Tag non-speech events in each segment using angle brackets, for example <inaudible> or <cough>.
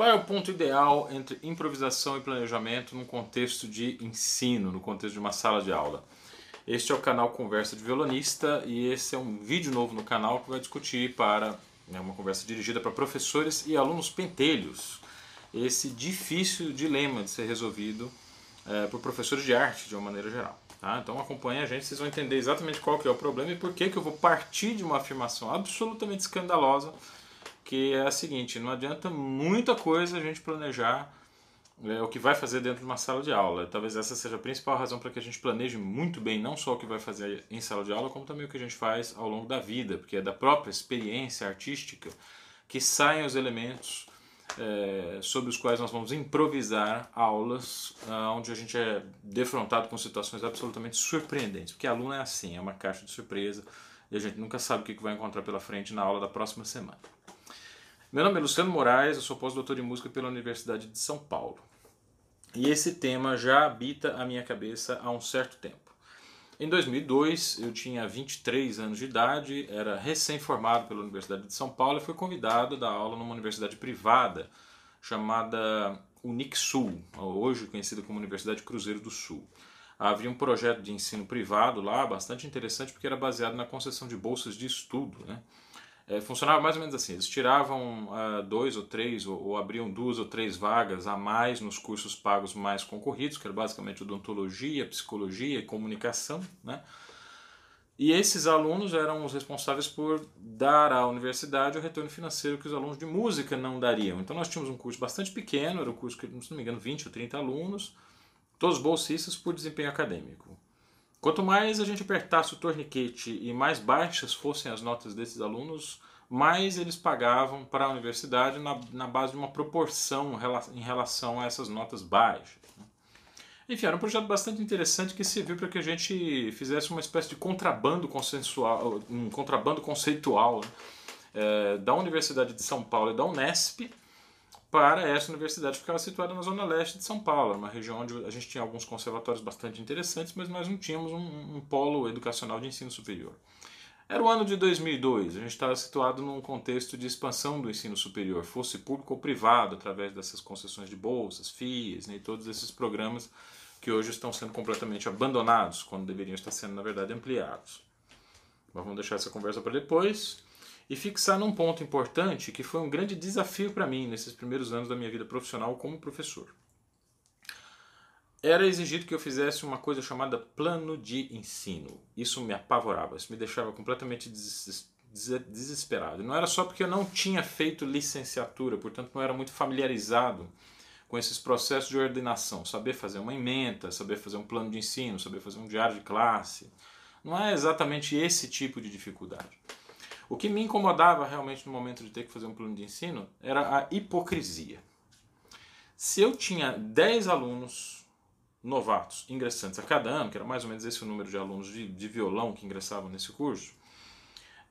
Qual é o ponto ideal entre improvisação e planejamento num contexto de ensino, no contexto de uma sala de aula? Este é o canal Conversa de Violonista e esse é um vídeo novo no canal que vai discutir para é uma conversa dirigida para professores e alunos pentelhos. Esse difícil dilema de ser resolvido é, por professores de arte de uma maneira geral. Tá? Então acompanhe a gente, vocês vão entender exatamente qual que é o problema e por que, que eu vou partir de uma afirmação absolutamente escandalosa que é a seguinte: não adianta muita coisa a gente planejar é, o que vai fazer dentro de uma sala de aula. Talvez essa seja a principal razão para que a gente planeje muito bem não só o que vai fazer em sala de aula, como também o que a gente faz ao longo da vida, porque é da própria experiência artística que saem os elementos é, sobre os quais nós vamos improvisar aulas ah, onde a gente é defrontado com situações absolutamente surpreendentes. Porque aluno é assim, é uma caixa de surpresa e a gente nunca sabe o que vai encontrar pela frente na aula da próxima semana. Meu nome é Luciano Moraes, eu sou pós-doutor em música pela Universidade de São Paulo. E esse tema já habita a minha cabeça há um certo tempo. Em 2002, eu tinha 23 anos de idade, era recém-formado pela Universidade de São Paulo e fui convidado a dar aula numa universidade privada chamada Unixul, hoje conhecida como Universidade Cruzeiro do Sul. Havia um projeto de ensino privado lá, bastante interessante, porque era baseado na concessão de bolsas de estudo. Né? É, funcionava mais ou menos assim: eles tiravam uh, dois ou três, ou, ou, abriam duas ou três vagas a mais nos cursos pagos mais concorridos, que era basicamente odontologia, psicologia e comunicação. Né? E esses alunos eram os responsáveis por dar à universidade o retorno financeiro que os alunos de música não dariam. Então nós tínhamos um curso bastante pequeno, era um curso que, se não me engano, 20 ou 30 alunos, todos bolsistas por desempenho acadêmico. Quanto mais a gente apertasse o torniquete e mais baixas fossem as notas desses alunos, mais eles pagavam para a universidade na, na base de uma proporção em relação a essas notas baixas. Né? Enfim, era um projeto bastante interessante que serviu para que a gente fizesse uma espécie de contrabando consensual, um contrabando conceitual né? é, da Universidade de São Paulo e da Unesp para essa universidade que ficava situada na zona leste de São Paulo, uma região onde a gente tinha alguns conservatórios bastante interessantes, mas nós não tínhamos um, um polo educacional de ensino superior. Era o ano de 2002, a gente estava situado num contexto de expansão do ensino superior, fosse público ou privado, através dessas concessões de bolsas, FIIs né, e todos esses programas que hoje estão sendo completamente abandonados, quando deveriam estar sendo, na verdade, ampliados. Mas vamos deixar essa conversa para depois e fixar num ponto importante que foi um grande desafio para mim nesses primeiros anos da minha vida profissional como professor. Era exigido que eu fizesse uma coisa chamada plano de ensino. Isso me apavorava, isso me deixava completamente desesperado. Não era só porque eu não tinha feito licenciatura, portanto não era muito familiarizado com esses processos de ordenação, saber fazer uma emenda, saber fazer um plano de ensino, saber fazer um diário de classe. Não é exatamente esse tipo de dificuldade. O que me incomodava realmente no momento de ter que fazer um plano de ensino era a hipocrisia. Se eu tinha 10 alunos novatos ingressantes a cada ano, que era mais ou menos esse o número de alunos de, de violão que ingressavam nesse curso,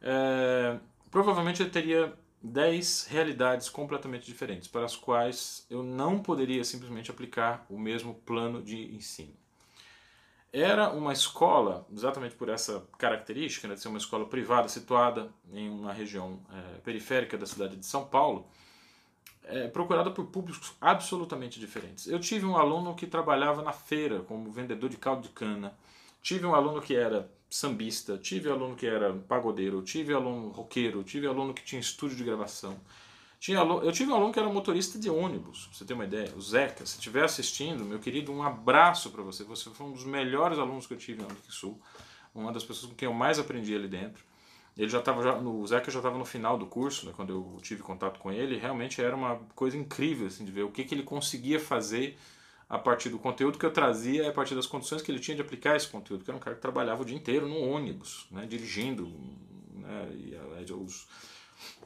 é, provavelmente eu teria 10 realidades completamente diferentes, para as quais eu não poderia simplesmente aplicar o mesmo plano de ensino. Era uma escola, exatamente por essa característica, né, de ser uma escola privada situada em uma região é, periférica da cidade de São Paulo, é, procurada por públicos absolutamente diferentes. Eu tive um aluno que trabalhava na feira como vendedor de caldo de cana, tive um aluno que era sambista, tive um aluno que era pagodeiro, tive um aluno roqueiro, tive um aluno que tinha estúdio de gravação. Tinha, eu tive um aluno que era motorista de ônibus, pra você ter uma ideia. O Zeca, se estiver assistindo, meu querido, um abraço para você. Você foi um dos melhores alunos que eu tive América Sul. Uma das pessoas com quem eu mais aprendi ali dentro. Ele já estava o Zeca já estava no final do curso, né, quando eu tive contato com ele. Realmente era uma coisa incrível assim, de ver o que, que ele conseguia fazer a partir do conteúdo que eu trazia, a partir das condições que ele tinha de aplicar esse conteúdo. Que era um cara que trabalhava o dia inteiro no ônibus, né, dirigindo. Né, e, os,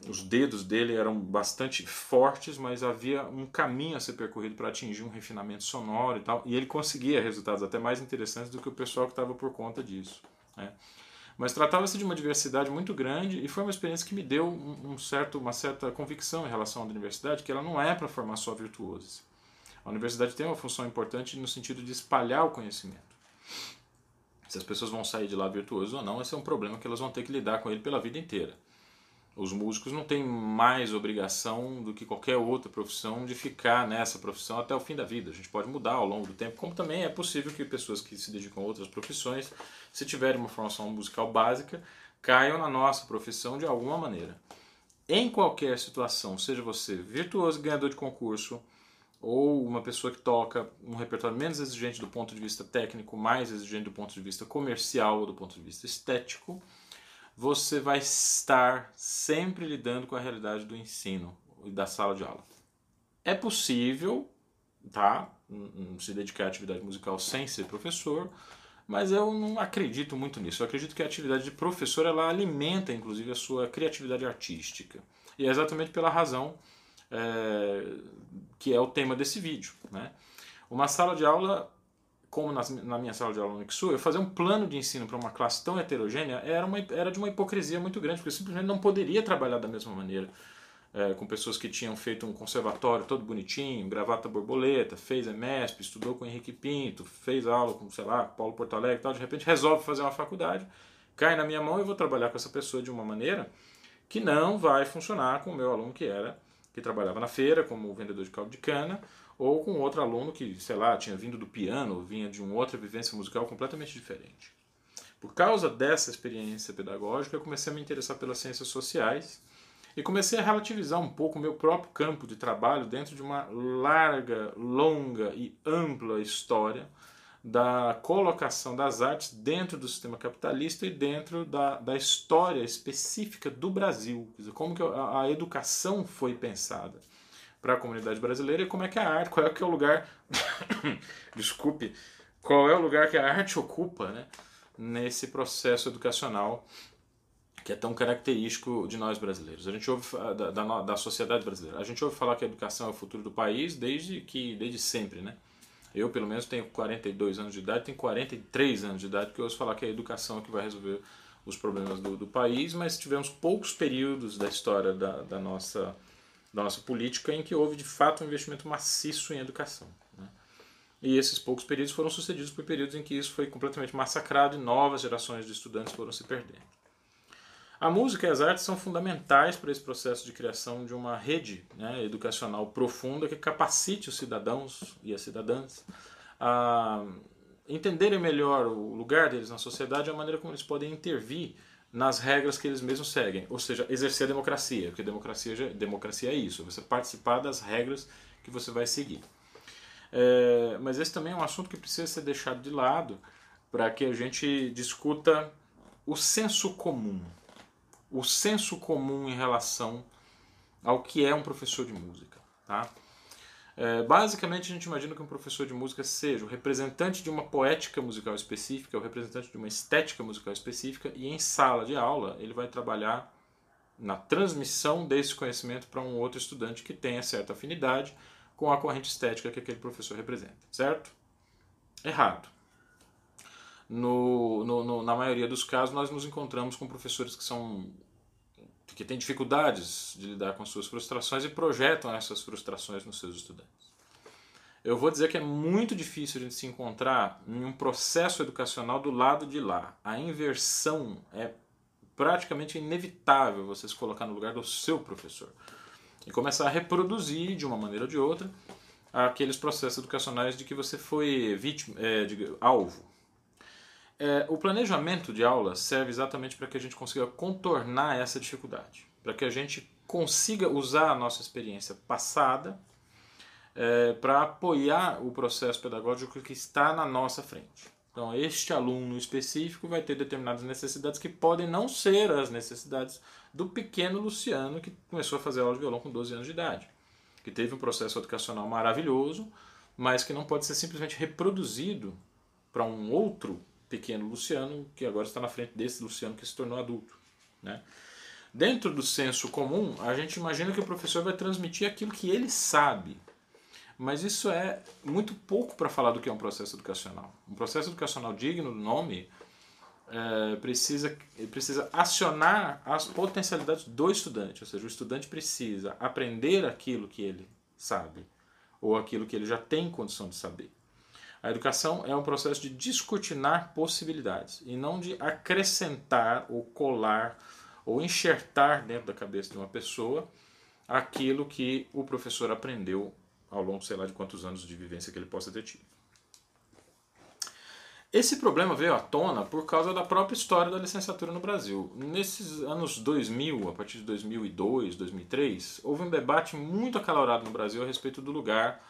os dedos dele eram bastante fortes, mas havia um caminho a ser percorrido para atingir um refinamento sonoro e tal, e ele conseguia resultados até mais interessantes do que o pessoal que estava por conta disso. Né? Mas tratava-se de uma diversidade muito grande e foi uma experiência que me deu um, certo, uma certa convicção em relação à universidade, que ela não é para formar só virtuosos. A universidade tem uma função importante no sentido de espalhar o conhecimento. Se as pessoas vão sair de lá virtuosas ou não, esse é um problema que elas vão ter que lidar com ele pela vida inteira. Os músicos não têm mais obrigação do que qualquer outra profissão de ficar nessa profissão até o fim da vida. A gente pode mudar ao longo do tempo, como também é possível que pessoas que se dedicam a outras profissões, se tiverem uma formação musical básica, caiam na nossa profissão de alguma maneira. Em qualquer situação, seja você virtuoso ganhador de concurso, ou uma pessoa que toca um repertório menos exigente do ponto de vista técnico, mais exigente do ponto de vista comercial ou do ponto de vista estético, você vai estar sempre lidando com a realidade do ensino e da sala de aula. É possível, tá, se dedicar à atividade musical sem ser professor, mas eu não acredito muito nisso. Eu acredito que a atividade de professor ela alimenta, inclusive, a sua criatividade artística. E é exatamente pela razão é, que é o tema desse vídeo. Né? Uma sala de aula, como na, minha sala de aula no Ixu, eu fazer um plano de ensino para uma classe tão heterogênea era, uma, era de uma hipocrisia muito grande, porque eu simplesmente não poderia trabalhar da mesma maneira. É, com pessoas que tinham feito um conservatório todo bonitinho, gravata borboleta, fez EMESP, estudou com Henrique Pinto, fez aula com, sei lá, Paulo Porto Alegre e tal, de repente resolve fazer uma faculdade, cai na minha mão e eu vou trabalhar com essa pessoa de uma maneira que não vai funcionar com o meu aluno que era que trabalhava na feira como vendedor de caldo de cana, ou com outro aluno que, sei lá, tinha vindo do piano, vinha de uma outra vivência musical completamente diferente. Por causa dessa experiência pedagógica, eu comecei a me interessar pelas ciências sociais e comecei a relativizar um pouco o meu próprio campo de trabalho dentro de uma larga, longa e ampla história da colocação das artes dentro do sistema capitalista e dentro da, da história específica do Brasil. Como que a, a educação foi pensada para a comunidade brasileira e como é que a arte, qual é que é o lugar, <coughs> desculpe, qual é o lugar que a arte ocupa né, nesse processo educacional que é tão característico de nós brasileiros. A gente ouve da, da, da sociedade brasileira. A gente ouve falar que a educação é o futuro do país desde que desde sempre, né? Eu, pelo menos, tenho 42 anos de idade, tenho 43 anos de idade, porque eu ouço falar que é a educação que vai resolver os problemas do, do país, mas tivemos poucos períodos da história da, da, nossa, da nossa política em que houve, de fato, um investimento maciço em educação. Né? E esses poucos períodos foram sucedidos por períodos em que isso foi completamente massacrado e novas gerações de estudantes foram se perdendo. A música e as artes são fundamentais para esse processo de criação de uma rede né, educacional profunda que capacite os cidadãos e as cidadãs a entenderem melhor o lugar deles na sociedade e a maneira como eles podem intervir nas regras que eles mesmos seguem, ou seja, exercer a democracia, porque democracia, democracia é isso, você participar das regras que você vai seguir. É, mas esse também é um assunto que precisa ser deixado de lado para que a gente discuta o senso comum, o senso comum em relação ao que é um professor de música. Tá? É, basicamente, a gente imagina que um professor de música seja o representante de uma poética musical específica, o representante de uma estética musical específica, e em sala de aula ele vai trabalhar na transmissão desse conhecimento para um outro estudante que tenha certa afinidade com a corrente estética que aquele professor representa, certo? Errado no, no, no, na maioria dos casos, nós nos encontramos com professores que são que têm dificuldades de lidar com suas frustrações e projetam essas frustrações nos seus estudantes. Eu vou dizer que é muito difícil a gente se encontrar em um processo educacional do lado de lá. A inversão é praticamente inevitável você se colocar no lugar do seu professor e começar a reproduzir de uma maneira ou de outra aqueles processos educacionais de que você foi vítima, é, de, alvo. É, o planejamento de aula serve exatamente para que a gente consiga contornar essa dificuldade, para que a gente consiga usar a nossa experiência passada é, para apoiar o processo pedagógico que está na nossa frente. Então, este aluno específico vai ter determinadas necessidades que podem não ser as necessidades do pequeno Luciano que começou a fazer aula de violão com 12 anos de idade, que teve um processo educacional maravilhoso, mas que não pode ser simplesmente reproduzido para um outro pequeno Luciano, que agora está na frente desse Luciano que se tornou adulto. Né? Dentro do senso comum, a gente imagina que o professor vai transmitir aquilo que ele sabe. Mas isso é muito pouco para falar do que é um processo educacional. Um processo educacional digno do nome é, precisa, precisa acionar as potencialidades do estudante. Ou seja, o estudante precisa aprender aquilo que ele sabe, ou aquilo que ele já tem condição de saber. A educação é um processo de descortinar possibilidades e não de acrescentar ou colar ou enxertar dentro da cabeça de uma pessoa aquilo que o professor aprendeu ao longo, sei lá, de quantos anos de vivência que ele possa ter tido. Esse problema veio à tona por causa da própria história da licenciatura no Brasil. Nesses anos 2000, a partir de 2002, 2003, houve um debate muito acalorado no Brasil a respeito do lugar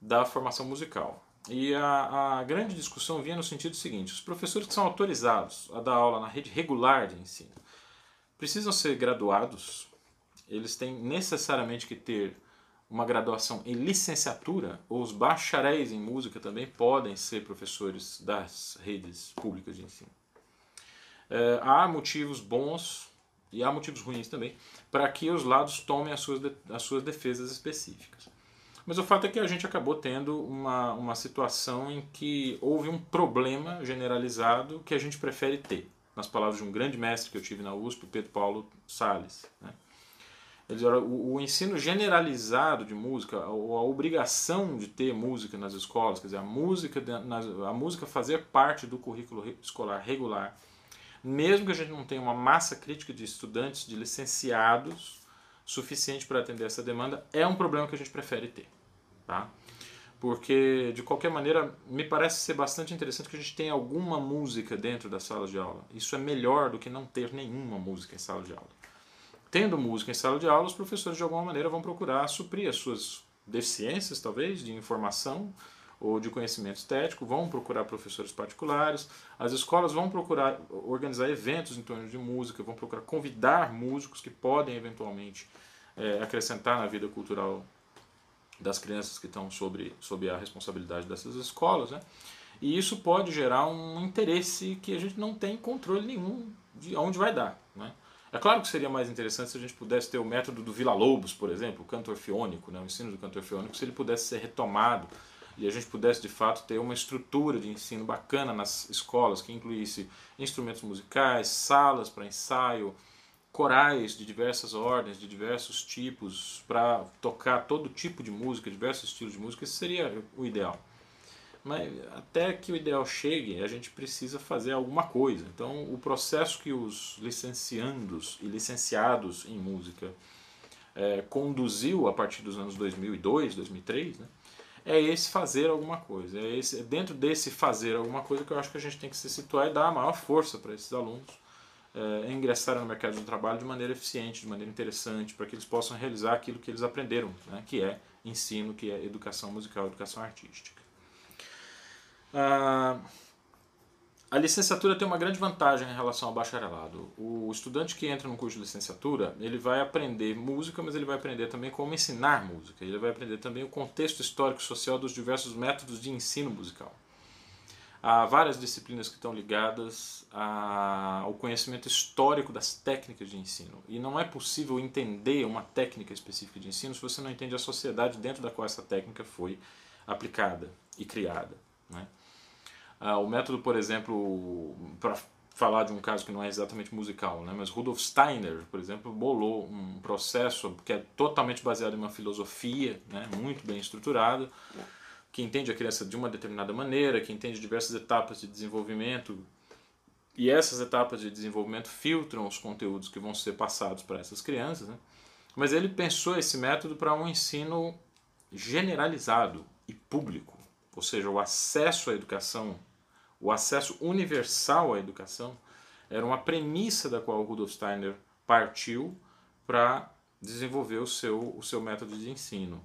da formação musical. E a, a grande discussão vinha no sentido seguinte: os professores que são autorizados a dar aula na rede regular de ensino precisam ser graduados, eles têm necessariamente que ter uma graduação em licenciatura, ou os bacharéis em música também podem ser professores das redes públicas de ensino. É, há motivos bons e há motivos ruins também para que os lados tomem as suas, as suas defesas específicas. Mas o fato é que a gente acabou tendo uma, uma situação em que houve um problema generalizado que a gente prefere ter, nas palavras de um grande mestre que eu tive na USP, Pedro Paulo Sales. Né? o, o, ensino generalizado de música, a, a, obrigação de ter música nas escolas, quer dizer, a música, a música fazer parte do currículo escolar regular, mesmo que a gente não tenha uma massa crítica de estudantes, de licenciados, suficiente para atender essa demanda, é um problema que a gente prefere ter. Tá? Porque, de qualquer maneira, me parece ser bastante interessante que a gente tenha alguma música dentro da sala de aula. Isso é melhor do que não ter nenhuma música em sala de aula. Tendo música em sala de aula, os professores de alguma maneira vão procurar suprir as suas deficiências, talvez, de informação ou de conhecimento estético, vão procurar professores particulares, as escolas vão procurar organizar eventos em torno de música, vão procurar convidar músicos que podem eventualmente é, acrescentar na vida cultural das crianças que estão sobre, sobre a responsabilidade dessas escolas, né? E isso pode gerar um interesse que a gente não tem controle nenhum de onde vai dar, né? É claro que seria mais interessante se a gente pudesse ter o método do Vila Lobos, por exemplo, o canto orfeônico, né, o ensino do canto orfeônico, se ele pudesse ser retomado e a gente pudesse de fato ter uma estrutura de ensino bacana nas escolas que incluísse instrumentos musicais, salas para ensaio, corais de diversas ordens, de diversos tipos, para tocar todo tipo de música, diversos estilos de música, isso seria o ideal. Mas até que o ideal chegue, a gente precisa fazer alguma coisa. Então, o processo que os licenciandos e licenciados em música é, conduziu a partir dos anos 2002, 2003, né, é esse fazer alguma coisa. É, esse, é dentro desse fazer alguma coisa que eu acho que a gente tem que se situar e dar a maior força para esses alunos é, ingressarem no mercado de trabalho de maneira eficiente, de maneira interessante, para que eles possam realizar aquilo que eles aprenderam, né, que é ensino, que é educação musical, educação artística. Ah, a licenciatura tem uma grande vantagem em relação ao bacharelado. O estudante que entra no curso de licenciatura, ele vai aprender música, mas ele vai aprender também como ensinar música. Ele vai aprender também o contexto histórico social dos diversos métodos de ensino musical. Há várias disciplinas que estão ligadas ao conhecimento histórico das técnicas de ensino. E não é possível entender uma técnica específica de ensino se você não entende a sociedade dentro da qual essa técnica foi aplicada e criada. Né? Ah, o método, por exemplo, para falar de um caso que não é exatamente musical, né? mas Rudolf Steiner, por exemplo, bolou um processo que é totalmente baseado em uma filosofia né? muito bem estruturada, que entende a criança de uma determinada maneira, que entende diversas etapas de desenvolvimento, e essas etapas de desenvolvimento filtram os conteúdos que vão ser passados para essas crianças. Né? Mas ele pensou esse método para um ensino generalizado e público, ou seja, o acesso à educação o acesso universal à educação era uma premissa da qual Rudolf Steiner partiu para desenvolver o seu, o seu método de ensino.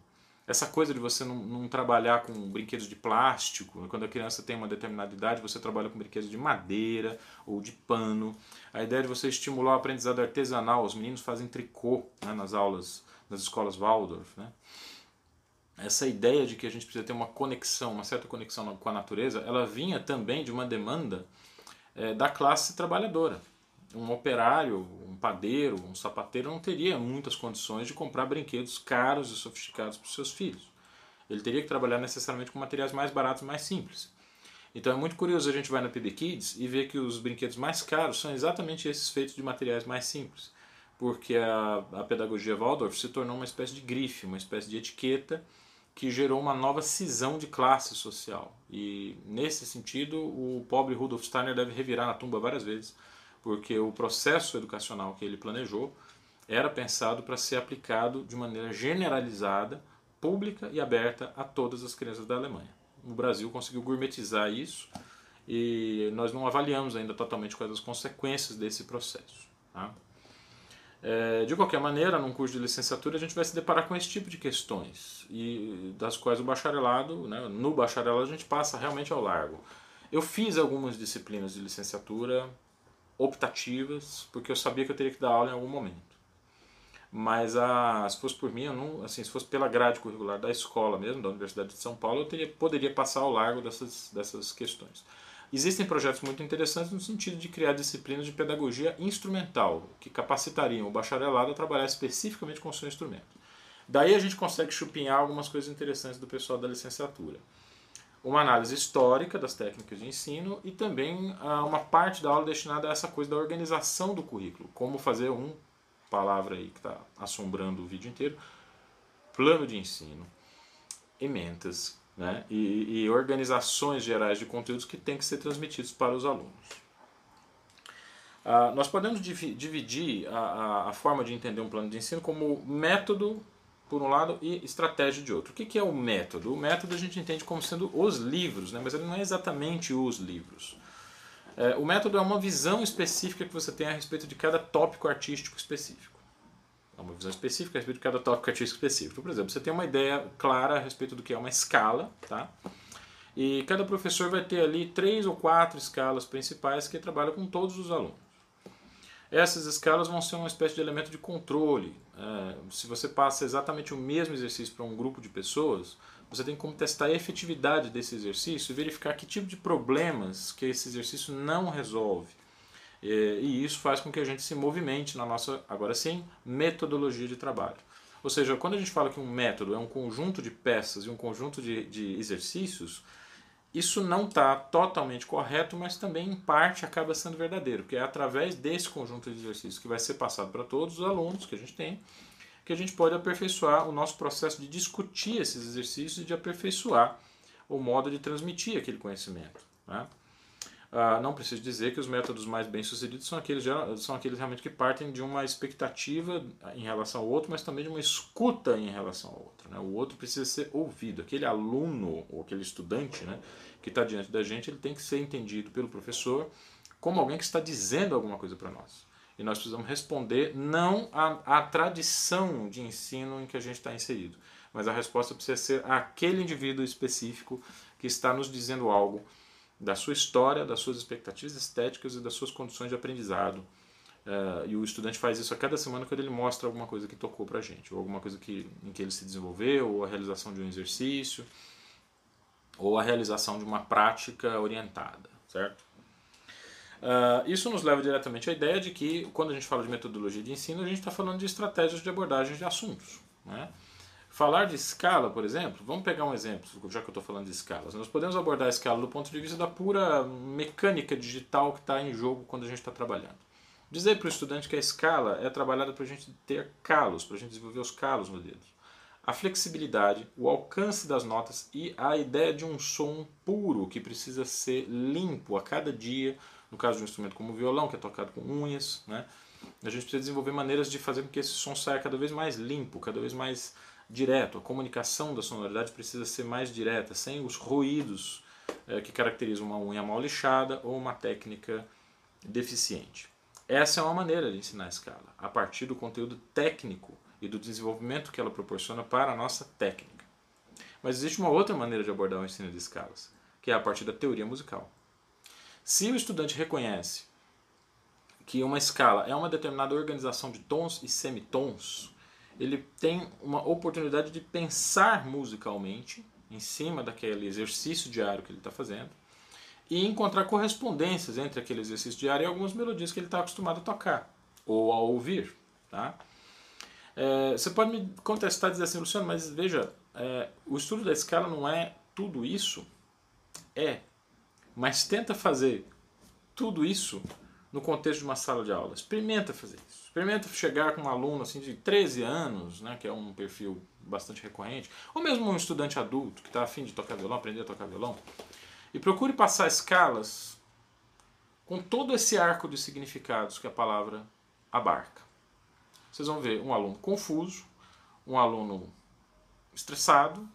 Essa coisa de você não, não, trabalhar com brinquedos de plástico, né? quando a criança tem uma determinada idade, você trabalha com brinquedos de madeira ou de pano. A ideia de você estimular o aprendizado artesanal, os meninos fazem tricô né, nas aulas, nas escolas Waldorf. Né? Essa ideia de que a gente precisa ter uma conexão, uma certa conexão com a natureza, ela vinha também de uma demanda é, da classe trabalhadora. Um operário, um padeiro, um sapateiro não teria muitas condições de comprar brinquedos caros e sofisticados para os seus filhos. Ele teria que trabalhar necessariamente com materiais mais baratos e mais simples. Então é muito curioso a gente vai na PB Kids e ver que os brinquedos mais caros são exatamente esses feitos de materiais mais simples. Porque a, a pedagogia Waldorf se tornou uma espécie de grife, uma espécie de etiqueta que gerou uma nova cisão de classe social. E nesse sentido, o pobre Rudolf Steiner deve revirar na tumba várias vezes, porque o processo educacional que ele planejou era pensado para ser aplicado de maneira generalizada, pública e aberta a todas as crianças da Alemanha. O Brasil conseguiu gourmetizar isso e nós não avaliamos ainda totalmente quais as consequências desse processo. Tá? É, de qualquer maneira, num curso de licenciatura a gente vai se deparar com esse tipo de questões e das quais o bacharelado, né, no bacharelado a gente passa realmente ao largo. Eu fiz algumas disciplinas de licenciatura optativas porque eu sabia que eu teria que dar aula em algum momento. Mas a, se fosse por mim, não, assim, se fosse pela grade curricular da escola mesmo, da Universidade de São Paulo, eu teria, poderia passar ao largo dessas, dessas questões. Existem projetos muito interessantes no sentido de criar disciplinas de pedagogia instrumental, que capacitariam o bacharelado a trabalhar especificamente com o seu instrumento. Daí a gente consegue chupinhar algumas coisas interessantes do pessoal da licenciatura. Uma análise histórica das técnicas de ensino e também ah, uma parte da aula destinada a essa coisa da organização do currículo, como fazer um palavra aí que está assombrando o vídeo inteiro, plano de ensino, ementas né, e, e, organizações gerais de conteúdos que têm que ser transmitidos para os alunos. Ah, nós podemos dividir a, a, a, forma de entender um plano de ensino como método, por um lado, e estratégia de outro. O que, que é o método? O método a gente entende como sendo os livros, né, mas ele não é exatamente os livros. É, o método é uma visão específica que você tem a respeito de cada tópico artístico específico. É uma visão específica a respeito de cada tópico artístico específico. Por exemplo, você tem uma ideia clara a respeito do que é uma escala, tá? E cada professor vai ter ali três ou quatro escalas principais que trabalham com todos os alunos. Essas escalas vão ser uma espécie de elemento de controle. É, se você passa exatamente o mesmo exercício para um grupo de pessoas, você tem como testar a efetividade desse exercício e verificar que tipo de problemas que esse exercício não resolve. E isso faz com que a gente se movimente na nossa, agora sim, metodologia de trabalho. Ou seja, quando a gente fala que um método é um conjunto de peças e um conjunto de, de exercícios, isso não está totalmente correto, mas também em parte acaba sendo verdadeiro, porque é através desse conjunto de exercícios que vai ser passado para todos os alunos que a gente tem, que a gente pode aperfeiçoar o nosso processo de discutir esses exercícios e de aperfeiçoar o modo de transmitir aquele conhecimento. Né? Ah, não preciso dizer que os métodos mais bem-sucedidos são aqueles, são aqueles realmente que partem de uma expectativa em relação ao outro, mas também de uma escuta em relação ao outro. Né? O outro precisa ser ouvido. Aquele aluno ou aquele estudante né, que está diante da gente, ele tem que ser entendido pelo professor como alguém que está dizendo alguma coisa para nós. E nós precisamos responder não à, à tradição de ensino em que a gente está inserido, mas a resposta precisa ser aquele indivíduo específico que está nos dizendo algo da sua história, das suas expectativas estéticas e das suas condições de aprendizado. Uh, e o estudante faz isso a cada semana quando ele mostra alguma coisa que tocou para a gente, ou alguma coisa que, em que ele se desenvolveu, ou a realização de um exercício, ou a realização de uma prática orientada, certo? Uh, isso nos leva diretamente à ideia de que, quando a gente fala de metodologia de ensino, a gente está falando de estratégias de abordagem de assuntos. Né? Falar de escala, por exemplo, vamos pegar um exemplo, já que eu estou falando de escalas. Nós podemos abordar a escala do ponto de vista da pura mecânica digital que está em jogo quando a gente está trabalhando. Dizer para o estudante que a escala é trabalhada para a gente ter calos, para a gente desenvolver os calos no dedo. A flexibilidade, o alcance das notas e a ideia de um som puro que precisa ser limpo a cada dia no caso de um instrumento como o violão, que é tocado com unhas, né? a gente precisa desenvolver maneiras de fazer com que esse som saia cada vez mais limpo, cada vez mais direto. A comunicação da sonoridade precisa ser mais direta, sem os ruídos é, que caracterizam uma unha mal lixada ou uma técnica deficiente. Essa é uma maneira de ensinar a escala, a partir do conteúdo técnico e do desenvolvimento que ela proporciona para a nossa técnica. Mas existe uma outra maneira de abordar o ensino de escalas, que é a partir da teoria musical. Se o estudante reconhece que uma escala é uma determinada organização de tons e semitons, ele tem uma oportunidade de pensar musicalmente em cima daquele exercício diário que ele está fazendo e encontrar correspondências entre aquele exercício diário e algumas melodias que ele está acostumado a tocar ou a ouvir. Tá? É, você pode me contestar e dizer assim, Luciano, mas veja, é, o estudo da escala não é tudo isso? É, mas tenta fazer tudo isso no contexto de uma sala de aula. Experimenta fazer isso. Experimenta chegar com um aluno assim de 13 anos, né, que é um perfil bastante recorrente, ou mesmo um estudante adulto que está afim de tocar violão, aprender a tocar violão, e procure passar escalas com todo esse arco de significados que a palavra abarca. Vocês vão ver um aluno confuso, um aluno estressado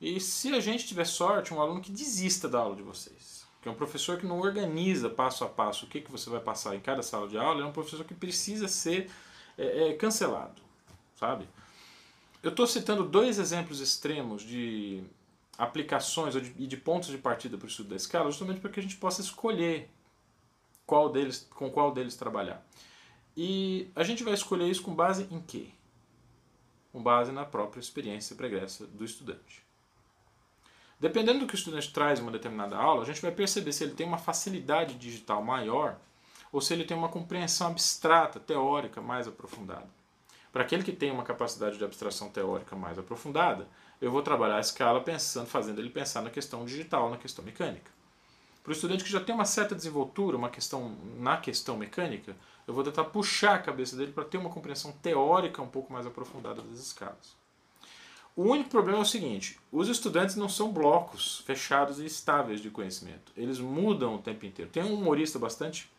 e, se a gente tiver sorte, um aluno que desista da aula de vocês. Que é um professor que não organiza passo a passo o que, que você vai passar em cada sala de aula, é um professor que precisa ser é, é, cancelado, sabe? Eu estou citando dois exemplos extremos de aplicações e de, de pontos de partida para o estudo da escala, justamente para que a gente possa escolher qual deles, com qual deles trabalhar. E a gente vai escolher isso com base em quê? Com base na própria experiência pregressa do estudante. Dependendo do que o estudante traz em uma determinada aula, a gente vai perceber se ele tem uma facilidade digital maior ou se ele tem uma compreensão abstrata, teórica mais aprofundada. Para aquele que tem uma capacidade de abstração teórica mais aprofundada, eu vou trabalhar a escala pensando, fazendo ele pensar na questão digital, na questão mecânica. Para o estudante que já tem uma certa desenvoltura, uma questão na questão mecânica, eu vou tentar puxar a cabeça dele para ter uma compreensão teórica um pouco mais aprofundada das escalas. O único problema é o seguinte: os estudantes não são blocos fechados e estáveis de conhecimento. Eles mudam o tempo inteiro. Tem um humorista bastante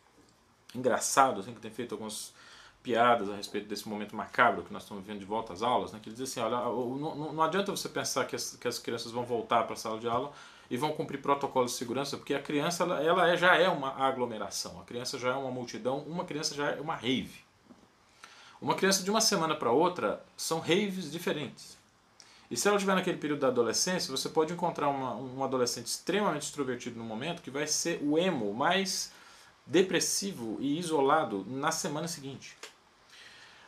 engraçado, assim, que tem feito algumas piadas a respeito desse momento macabro que nós estamos vivendo de volta às aulas, né, que ele diz assim, olha, não, não adianta você pensar que as, que as crianças vão voltar para a sala de aula e vão cumprir protocolos de segurança, porque a criança ela, ela é, já é uma aglomeração, a criança já é uma multidão, uma criança já é uma rave. Uma criança de uma semana para outra são raves diferentes. E se ela estiver naquele período da adolescência, você pode encontrar uma, um adolescente extremamente extrovertido no momento que vai ser o emo mais depressivo e isolado na semana seguinte.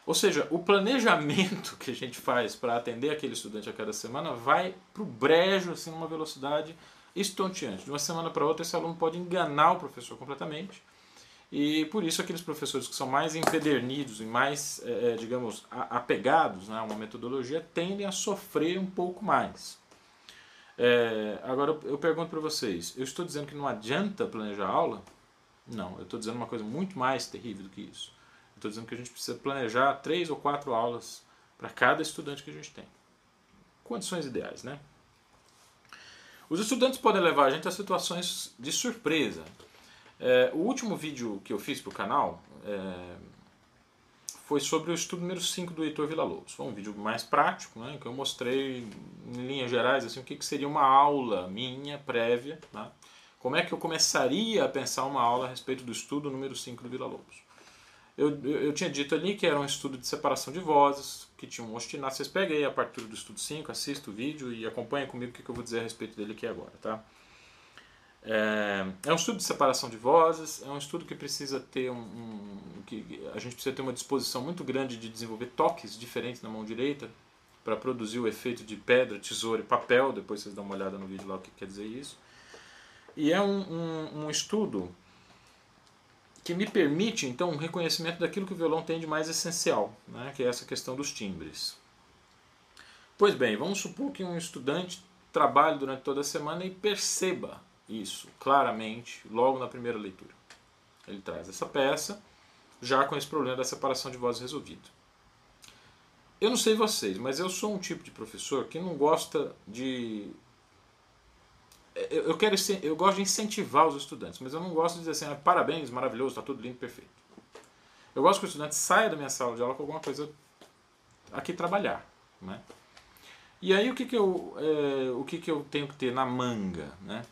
Ou seja, o planejamento <laughs> que a gente faz para atender aquele estudante a cada semana vai para o brejo, assim, numa velocidade estonteante. De uma semana para outra, esse aluno pode enganar o professor completamente. E por isso, aqueles professores que são mais empedernidos e mais, é, digamos, apegados né, a uma metodologia tendem a sofrer um pouco mais. É, agora, eu pergunto para vocês: eu estou dizendo que não adianta planejar aula? Não, eu estou dizendo uma coisa muito mais terrível do que isso. Estou dizendo que a gente precisa planejar três ou quatro aulas para cada estudante que a gente tem. Condições ideais, né? Os estudantes podem levar a gente a situações de surpresa. É, o último vídeo que eu fiz para o canal é, foi sobre o estudo número 5 do Heitor Villa-Lobos. Foi um vídeo mais prático, né, que eu mostrei em linhas gerais assim, o que, que seria uma aula minha prévia, né, como é que eu começaria a pensar uma aula a respeito do estudo número 5 do Villa-Lobos. Eu, eu, eu, tinha dito ali que era um estudo de separação de vozes, que tinha um ostinato. Vocês peguem aí a partir do estudo 5, assistam o vídeo e acompanhem comigo o que, que eu vou dizer a respeito dele aqui agora. Tá? É, é um estudo de separação de vozes, é um estudo que precisa ter um, um, que a gente precisa ter uma disposição muito grande de desenvolver toques diferentes na mão direita para produzir o efeito de pedra, tesoura e papel. Depois vocês dão uma olhada no vídeo lá o que quer dizer isso. E é um, um, estudo que me permite então um reconhecimento daquilo que o violão tem de mais essencial, né, que é essa questão dos timbres. Pois bem, vamos supor que um estudante trabalhe durante toda a semana e perceba isso claramente logo na primeira leitura. Ele traz essa peça já com esse problema da separação de vozes resolvido. Eu não sei vocês, mas eu sou um tipo de professor que não gosta de eu, quero, eu gosto de incentivar os estudantes, mas eu não gosto de dizer assim, ah, parabéns, maravilhoso, está tudo lindo, perfeito. Eu gosto que o estudante saia da minha sala de aula com alguma coisa aqui trabalhar. Né? E aí o que, que, eu, é, o que, que eu tenho que ter na manga? Né?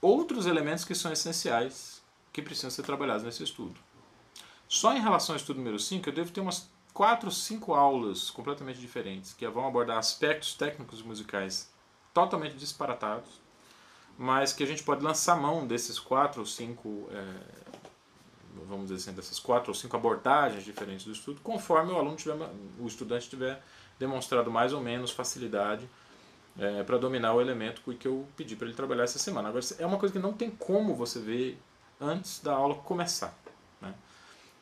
Outros elementos que são essenciais, que precisam ser trabalhados nesse estudo. Só em relação ao estudo número 5, eu devo ter umas 4 ou 5 aulas completamente diferentes, que vão abordar aspectos técnicos musicais totalmente disparatados, mas que a gente pode lançar mão desses quatro ou cinco, é, vamos dizer assim, dessas quatro ou cinco abordagens diferentes do estudo, conforme o aluno tiver, o estudante tiver demonstrado mais ou menos facilidade é, para dominar o elemento que eu pedi para ele trabalhar essa semana. Agora, é uma coisa que não tem como você ver antes da aula começar. Né?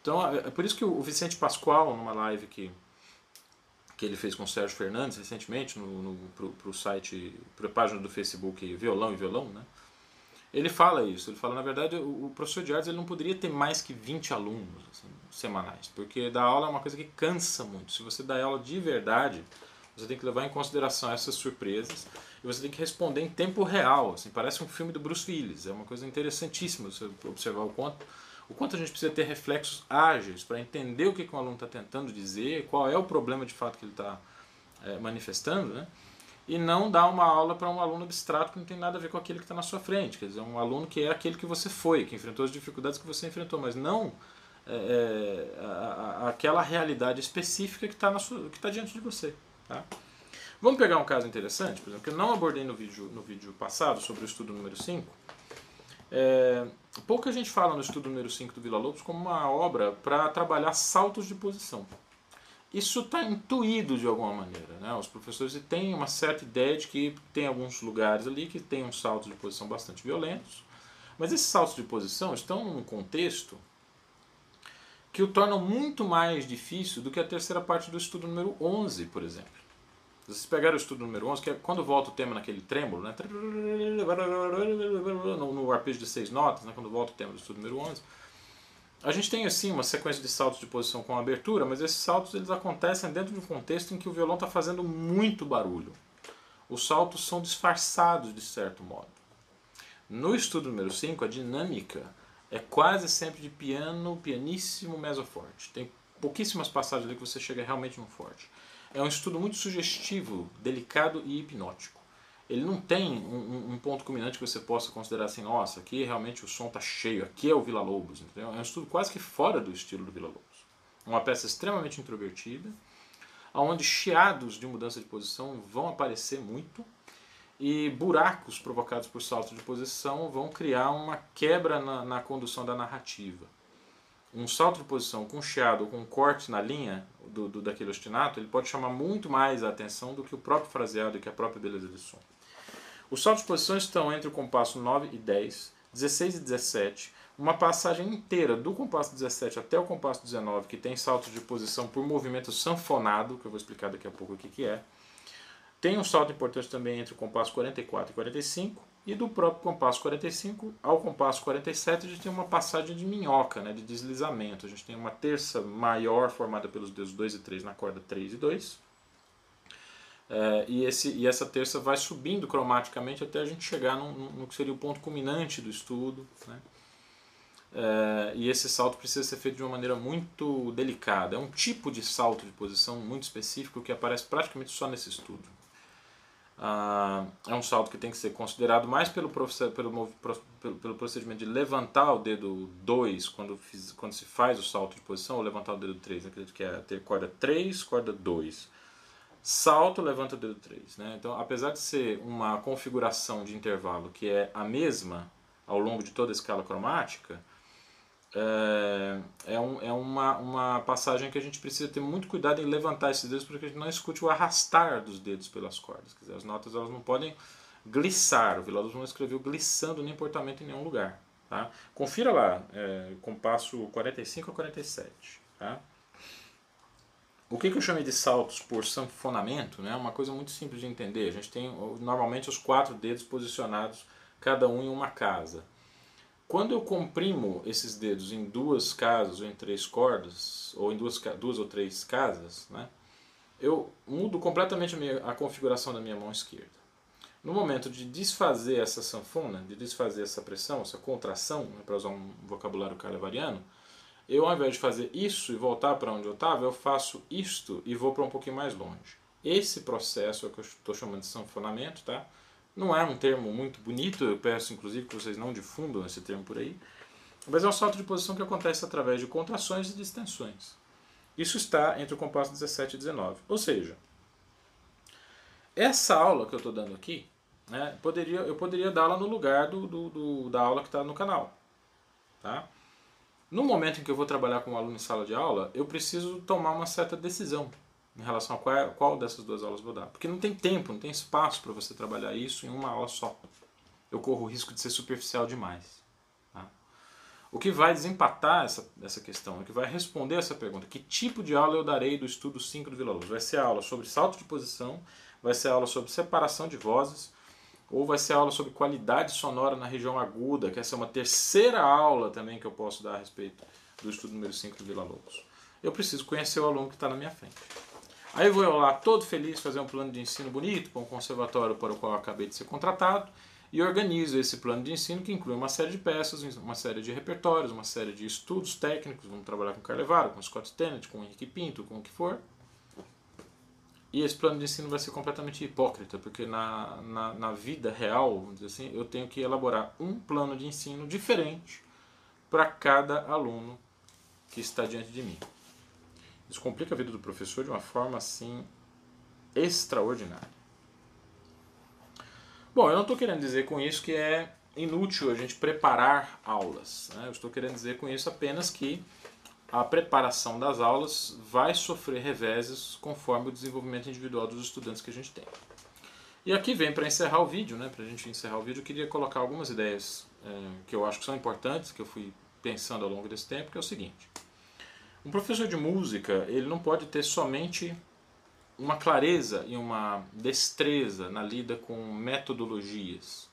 Então, é, é por isso que o Vicente Pascoal, numa live que que ele fez com o Sérgio Fernandes recentemente no, no, pro, pro site, a página do Facebook Violão e Violão, né? Ele fala isso, ele fala, na verdade, o, o professor de artes ele não poderia ter mais que 20 alunos assim, semanais, porque dar aula é uma coisa que cansa muito. Se você dá aula de verdade, Você tem que levar em consideração essas surpresas e você tem que responder em tempo real. Assim, parece um filme do Bruce Willis. É uma coisa interessantíssima você observar o quanto, o quanto a gente precisa ter reflexos ágeis para entender o que, que um aluno está tentando dizer, qual é o problema de fato que ele está é, manifestando, né? e não dar uma aula para um aluno abstrato que não tem nada a ver com aquele que está na sua frente. Quer dizer, um aluno que é aquele que você foi, que enfrentou as dificuldades que você enfrentou, mas não é a, a, aquela realidade específica que está tá diante de você. Tá? Vamos pegar um caso interessante, por exemplo, que eu não abordei no vídeo, no vídeo passado sobre o estudo número 5. É, pouca gente fala no estudo número 5 do Vila Lobos como uma obra para trabalhar saltos de posição. Isso está intuído de alguma maneira. Né? Os professores têm uma certa ideia de que tem alguns lugares ali que tem uns saltos de posição bastante violentos, mas esses saltos de posição estão num contexto que o tornam muito mais difícil do que a terceira parte do estudo número 11, por exemplo. Vocês pegaram o estudo número 11, que é quando volta o tema naquele trêmulo, né? no, no arpejo de seis notas, né? quando volta o tema do estudo número 11, a gente tem assim uma sequência de saltos de posição com abertura, mas esses saltos eles acontecem dentro de um contexto em que o violão está fazendo muito barulho. Os saltos são disfarçados de certo modo. No estudo número 5, a dinâmica é quase sempre de piano, pianíssimo, mesoforte. Tem pouquíssimas passagens ali que você chega realmente no forte. É um estudo muito sugestivo, delicado e hipnótico ele não tem um, um, ponto culminante que você possa considerar assim, nossa, aqui realmente o som está cheio, aqui é o Vila Lobos, entendeu? É um estudo quase que fora do estilo do Vila Lobos. Uma peça extremamente introvertida, onde chiados de mudança de posição vão aparecer muito e buracos provocados por salto de posição vão criar uma quebra na, na condução da narrativa. Um salto de posição com chiado ou com corte na linha do, do, daquele ostinato, ele pode chamar muito mais a atenção do que o próprio fraseado e que a própria beleza de som. Os saltos de posição estão entre o compasso 9 e 10, 16 e 17, uma passagem inteira do compasso 17 até o compasso 19, que tem saltos de posição por movimento sanfonado, que eu vou explicar daqui a pouco o que, que é. Tem um salto importante também entre o compasso 44 e 45, e do próprio compasso 45 ao compasso 47 a gente tem uma passagem de minhoca, né, de deslizamento. A gente tem uma terça maior formada pelos dedos 2 e 3 na corda 3 e 2, é, e, esse, e essa terça vai subindo cromaticamente até a gente chegar no, que seria o ponto culminante do estudo. Né? É, e esse salto precisa ser feito de uma maneira muito delicada. É um tipo de salto de posição muito específico que aparece praticamente só nesse estudo. Ah, é um salto que tem que ser considerado mais pelo, pelo, pelo, pelo procedimento de levantar o dedo 2 quando, quando se faz o salto de posição, ou levantar o dedo 3. Acredito que é ter corda 3, corda 2 salto, levanta o dedo 3. Né? Então, apesar de ser uma configuração de intervalo que é a mesma ao longo de toda a escala cromática, é, é, um, é uma, uma passagem que a gente precisa ter muito cuidado em levantar esses dedos porque a gente não escute o arrastar dos dedos pelas cordas. Quer dizer, as notas elas não podem glissar. O Vila não escreveu glissando nem portamento em nenhum lugar. Tá? Confira lá, é, compasso 45 a 47. Tá? O que, que eu chamei de saltos por sanfonamento né, é uma coisa muito simples de entender. A gente tem normalmente os quatro dedos posicionados, cada um em uma casa. Quando eu comprimo esses dedos em duas casas ou em três cordas, ou em duas, duas ou três casas, né, eu mudo completamente a, minha, a configuração da minha mão esquerda. No momento de desfazer essa sanfona, de desfazer essa pressão, essa contração, né, para usar um vocabulário calavariano, eu, ao invés de fazer isso e voltar para onde eu estava, eu faço isto e vou para um pouquinho mais longe. Esse processo é o que eu estou chamando de sanfonamento, tá? Não é um termo muito bonito, eu peço inclusive que vocês não difundam esse termo por aí, mas é um salto de posição que acontece através de contrações e distensões. Isso está entre o compasso 17 e 19. Ou seja, essa aula que eu estou dando aqui, né, poderia, eu poderia dá-la no lugar do, do, do, da aula que está no canal. Tá? No momento em que eu vou trabalhar com um aluno em sala de aula, eu preciso tomar uma certa decisão em relação a qual, qual dessas duas aulas vou dar. Porque não tem tempo, não tem espaço para você trabalhar isso em uma aula só. Eu corro o risco de ser superficial demais. Tá? O que vai desempatar essa, essa questão, o que vai responder essa pergunta, que tipo de aula eu darei do estudo 5 do Vila Lobos? Vai ser aula sobre salto de posição, vai ser aula sobre separação de vozes, ou vai ser aula sobre qualidade sonora na região aguda, que essa é uma terceira aula também que eu posso dar a respeito do estudo número 5 do Vila Lobos. Eu preciso conhecer o aluno que está na minha frente. Aí eu vou lá todo feliz fazer um plano de ensino bonito para um conservatório para o qual eu acabei de ser contratado e organizo esse plano de ensino que inclui uma série de peças, uma série de repertórios, uma série de estudos técnicos, vamos trabalhar com Carlevaro, com Scott Tennant, com Henrique Pinto, com o que for. E esse plano de ensino vai ser completamente hipócrita, porque na, na, na vida real, vamos dizer assim, eu tenho que elaborar um plano de ensino diferente para cada aluno que está diante de mim. Isso complica a vida do professor de uma forma assim extraordinária. Bom, eu não estou querendo dizer com isso que é inútil a gente preparar aulas. Né? Eu estou querendo dizer com isso apenas que a preparação das aulas vai sofrer reveses conforme o desenvolvimento individual dos estudantes que a gente tem. E aqui vem para encerrar o vídeo, né? para a gente encerrar o vídeo, eu queria colocar algumas ideias é, que eu acho que são importantes, que eu fui pensando ao longo desse tempo, que é o seguinte. Um professor de música, ele não pode ter somente uma clareza e uma destreza na lida com metodologias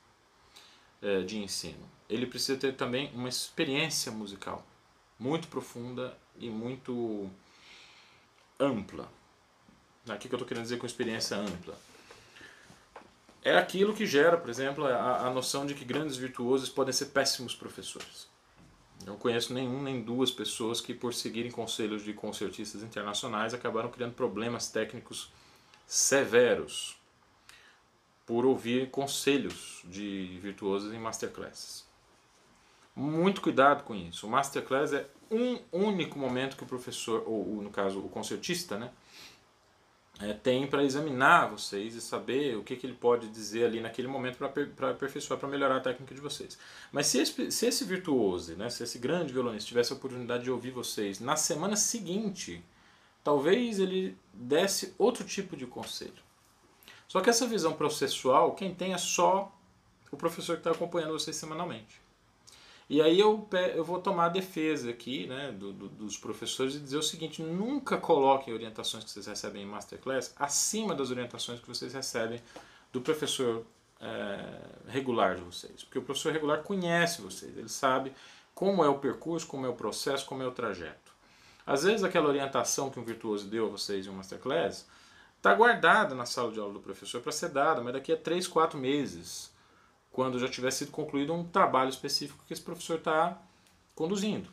é, de ensino. Ele precisa ter também uma experiência musical muito profunda e muito ampla. O que, eu estou querendo dizer com experiência ampla? É aquilo que gera, por exemplo, a, a noção de que grandes virtuosos podem ser péssimos professores. Não conheço nenhum nem duas pessoas que, por seguirem conselhos de concertistas internacionais, acabaram criando problemas técnicos severos por ouvir conselhos de virtuosos em masterclasses. Muito cuidado com isso. O masterclass é um único momento que o professor, ou no caso o concertista, né, é, tem para examinar vocês e saber o que, que ele pode dizer ali naquele momento para aperfeiçoar, para melhorar a técnica de vocês. Mas se esse, se esse virtuoso, né, se esse grande violonista tivesse a oportunidade de ouvir vocês na semana seguinte, talvez ele desse outro tipo de conselho. Só que essa visão processual, quem tem é só o professor que está acompanhando vocês semanalmente. E aí eu, eu vou tomar a defesa aqui né, do, do, dos professores e dizer o seguinte, nunca coloquem orientações que vocês recebem em Masterclass acima das orientações que vocês recebem do professor é, regular de vocês. Porque o professor regular conhece vocês, ele sabe como é o percurso, como é o processo, como é o trajeto. Às vezes aquela orientação que um virtuoso deu a vocês em um Masterclass está guardada na sala de aula do professor para ser dada, mas daqui a 3, 4 meses quando já tiver sido concluído um trabalho específico que esse professor está conduzindo.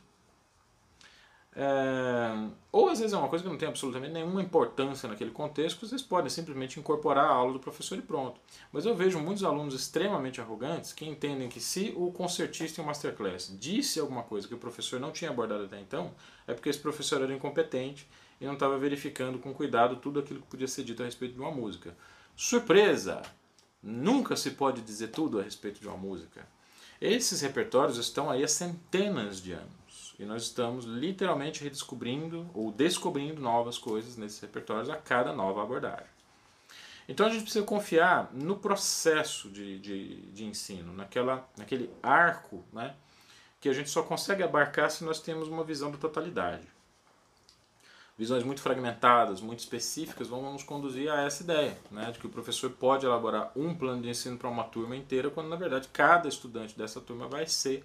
É, ou às vezes é uma coisa que não tem absolutamente nenhuma importância naquele contexto, vocês podem simplesmente incorporar a aula do professor e pronto. Mas eu vejo muitos alunos extremamente arrogantes que entendem que se o concertista em masterclass disse alguma coisa que o professor não tinha abordado até então, é porque esse professor era incompetente e não estava verificando com cuidado tudo aquilo que podia ser dito a respeito de uma música. Surpresa! Nunca se pode dizer tudo a respeito de uma música. Esses repertórios estão aí há centenas de anos e nós estamos literalmente redescobrindo ou descobrindo novas coisas nesses repertórios a cada nova abordagem. Então a gente precisa confiar no processo de, de, de ensino, naquela, naquele arco né, que a gente só consegue abarcar se nós temos uma visão da totalidade visões muito fragmentadas, muito específicas, vão nos conduzir a essa ideia, né, de que o professor pode elaborar um plano de ensino para uma turma inteira, quando na verdade cada estudante dessa turma vai ser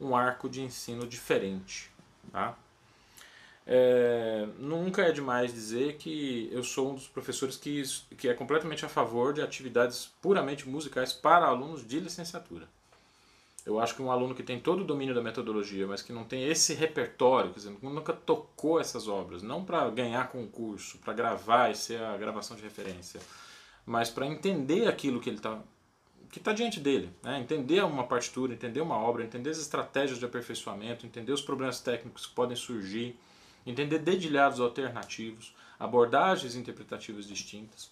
um arco de ensino diferente. Tá? É, nunca é demais dizer que eu sou um dos professores que, que é completamente a favor de atividades puramente musicais para alunos de licenciatura. Eu acho que um aluno que tem todo o domínio da metodologia, mas que não tem esse repertório, quer dizer, nunca tocou essas obras, não para ganhar concurso, para gravar e ser a gravação de referência, mas para entender aquilo que ele está que está diante dele, né? entender uma partitura, entender uma obra, entender as estratégias de aperfeiçoamento, entender os problemas técnicos que podem surgir, entender dedilhados alternativos, abordagens interpretativas distintas.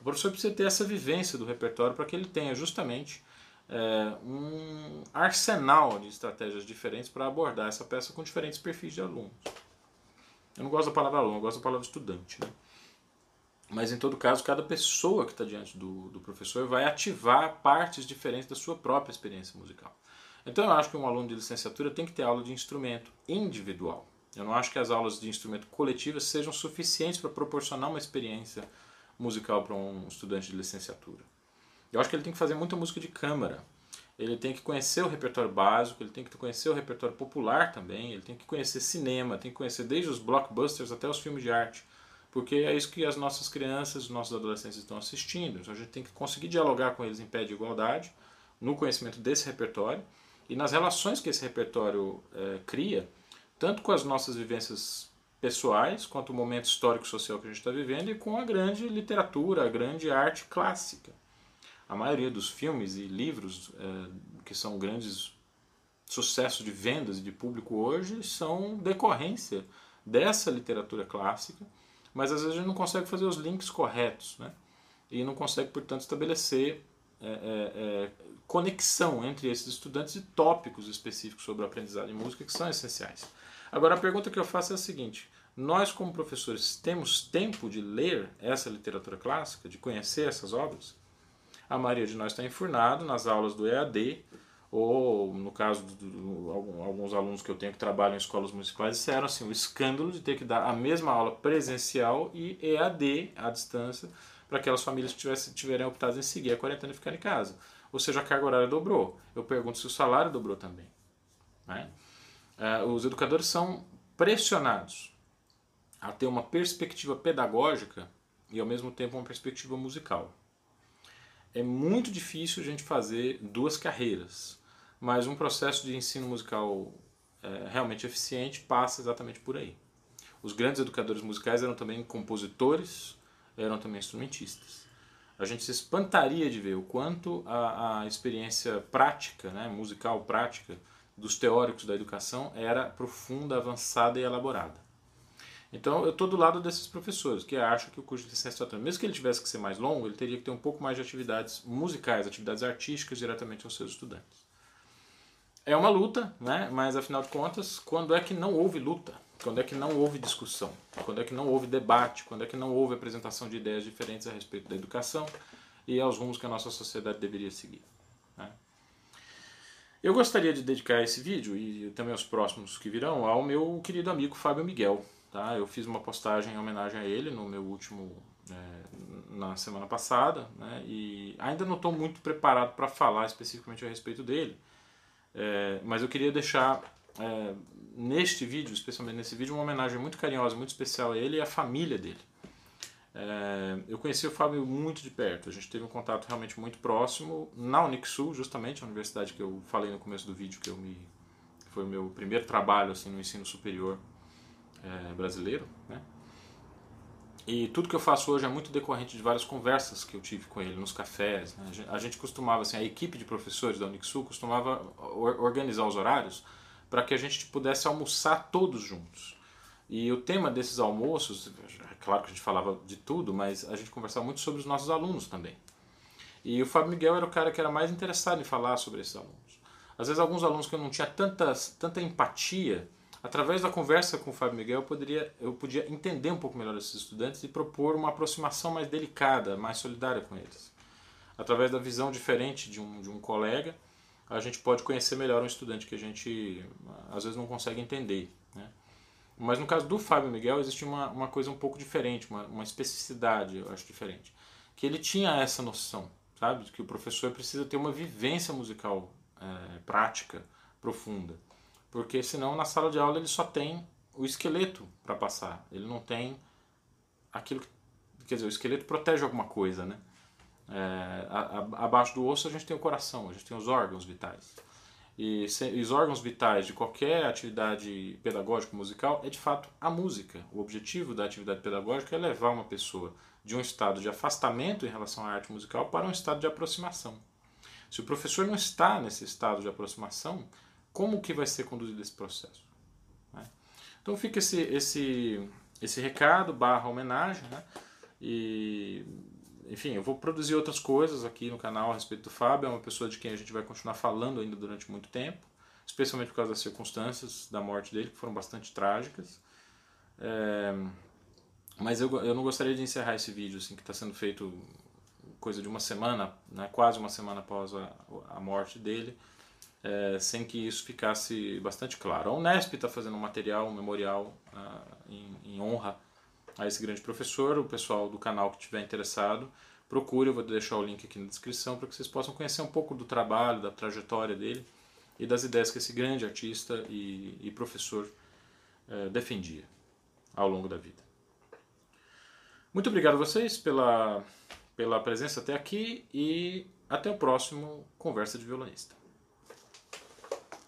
O professor precisa ter essa vivência do repertório para que ele tenha justamente é, um arsenal de estratégias diferentes para abordar essa peça com diferentes perfis de alunos. Eu não gosto da palavra aluno, eu gosto da palavra estudante. Né? Mas em todo caso, cada pessoa que está diante do, do professor vai ativar partes diferentes da sua própria experiência musical. Então eu acho que um aluno de licenciatura tem que ter aula de instrumento individual. Eu não acho que as aulas de instrumento coletivas sejam suficientes para proporcionar uma experiência musical para um estudante de licenciatura. Eu acho que ele tem que fazer muita música de câmara. Ele tem que conhecer o repertório básico, ele tem que conhecer o repertório popular também, ele tem que conhecer cinema, tem que conhecer desde os blockbusters até os filmes de arte porque é isso que as nossas crianças, os nossos adolescentes estão assistindo. Então a gente tem que conseguir dialogar com eles em pé de igualdade, no conhecimento desse repertório e nas relações que esse repertório é, cria, tanto com as nossas vivências pessoais, quanto o momento histórico social que a gente está vivendo, e com a grande literatura, a grande arte clássica. A maioria dos filmes e livros é, que são grandes sucessos de vendas e de público hoje são decorrência dessa literatura clássica, mas às vezes a gente não consegue fazer os links corretos, né? e não consegue, portanto, estabelecer é, é, é, conexão entre esses estudantes e tópicos específicos sobre o aprendizado de música que são essenciais. Agora, a pergunta que eu faço é a seguinte: nós, como professores, temos tempo de ler essa literatura clássica, de conhecer essas obras? A maioria de nós está enfurnado nas aulas do EAD, ou no caso de alguns alunos que eu tenho que trabalham em escolas municipais, disseram assim, o escândalo de ter que dar a mesma aula presencial e EAD, à distância, para aquelas famílias que tivessem, tiverem optado em seguir a quarentena e ficar em casa. Ou seja, a carga horária dobrou. Eu pergunto se o salário dobrou também. Né? É, os educadores são pressionados a ter uma perspectiva pedagógica e ao mesmo tempo uma perspectiva musical. É muito difícil a gente fazer duas carreiras, mas um processo de ensino musical é, realmente eficiente passa exatamente por aí. Os grandes educadores musicais eram também compositores, eram também instrumentistas. A gente se espantaria de ver o quanto a, a experiência prática, né, musical prática, dos teóricos da educação era profunda, avançada e elaborada. Então eu estou do lado desses professores que acham que o curso de licenciatura, mesmo que ele tivesse que ser mais longo, ele teria que ter um pouco mais de atividades musicais, atividades artísticas diretamente aos seus estudantes. É uma luta, né? mas afinal de contas, quando é que não houve luta? Quando é que não houve discussão? Quando é que não houve debate? Quando é que não houve apresentação de ideias diferentes a respeito da educação e aos rumos que a nossa sociedade deveria seguir? Né? Eu gostaria de dedicar esse vídeo e também os próximos que virão ao meu querido amigo Fábio Miguel. Tá? Eu fiz uma postagem em homenagem a ele no meu último é, na semana passada né? e ainda não estou muito preparado para falar especificamente a respeito dele, é, mas eu queria deixar é, neste vídeo, especialmente nesse vídeo, uma homenagem muito carinhosa, muito especial a ele e à família dele. É, eu conheci o Fábio muito de perto, a gente teve um contato realmente muito próximo na Unixul, justamente, a universidade que eu falei no começo do vídeo, que eu me, foi o meu primeiro trabalho assim, no ensino superior é, brasileiro. Né? E tudo que eu faço hoje é muito decorrente de várias conversas que eu tive com ele nos cafés. Né? A gente costumava, assim, a equipe de professores da Unixul costumava organizar os horários para que a gente pudesse almoçar todos juntos. E o tema desses almoços, é claro que a gente falava de tudo, mas a gente conversava muito sobre os nossos alunos também. E o Fábio Miguel era o cara que era mais interessado em falar sobre esses alunos. Às vezes alguns alunos que eu não tinha tanta, tanta empatia, através da conversa com o Fábio Miguel eu, poderia, eu podia entender um pouco melhor esses estudantes e propor uma aproximação mais delicada, mais solidária com eles. Através da visão diferente de um, de um colega, a gente pode conhecer melhor um estudante que a gente às vezes não consegue entender. Né? Mas no caso do Fábio Miguel existe uma, uma coisa um pouco diferente, uma, uma especificidade, eu acho diferente. Que ele tinha essa noção, sabe? Que o professor precisa ter uma vivência musical é, prática, profunda. Porque senão na sala de aula ele só tem o esqueleto para passar. Ele não tem aquilo que. Quer dizer, o esqueleto protege alguma coisa, né? É, a, a, abaixo do osso a gente tem o coração, a gente tem os órgãos vitais. E, se, os órgãos vitais de qualquer atividade pedagógica musical é de fato a música. O objetivo da atividade pedagógica é levar uma pessoa de um estado de afastamento em relação à arte musical para um estado de aproximação. Se o professor não está nesse estado de aproximação, como que vai ser conduzido esse processo? Né? Então fica esse, esse, esse recado barra homenagem, né? E enfim, eu vou produzir outras coisas aqui no canal a respeito do Fábio. É uma pessoa de quem a gente vai continuar falando ainda durante muito tempo, especialmente por causa das circunstâncias da morte dele, que foram bastante trágicas. É, mas eu, eu não gostaria de encerrar esse vídeo, assim, que está sendo feito coisa de uma semana, né, quase uma semana após a, a morte dele, é, sem que isso ficasse bastante claro. A Unesp está fazendo um material, um memorial uh, em, em honra a esse grande professor. O pessoal do canal que estiver interessado, procure, eu vou deixar o link aqui na descrição para que vocês possam conhecer um pouco do trabalho, da trajetória dele e das ideias que esse grande artista e, e professor eh, defendia ao longo da vida. Muito obrigado a vocês pela, pela presença até aqui e até o próximo Conversa de Violonista.